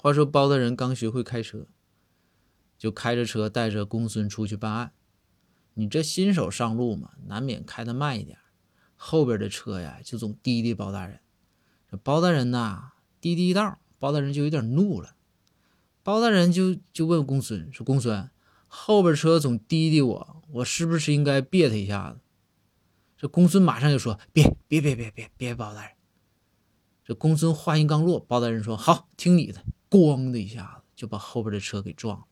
话说包大人刚学会开车，就开着车带着公孙出去办案。你这新手上路嘛，难免开的慢一点，后边的车呀就总滴滴包大人。这包大人呐，滴滴一道，包大人就有点怒了。包大人就就问公孙说：“公孙，后边车总滴滴我，我是不是应该别他一下子？”这公孙马上就说：“别别别别别别，包大人。”这公孙话音刚落，包大人说：“好，听你的。”咣的一下子就把后边的车给撞了。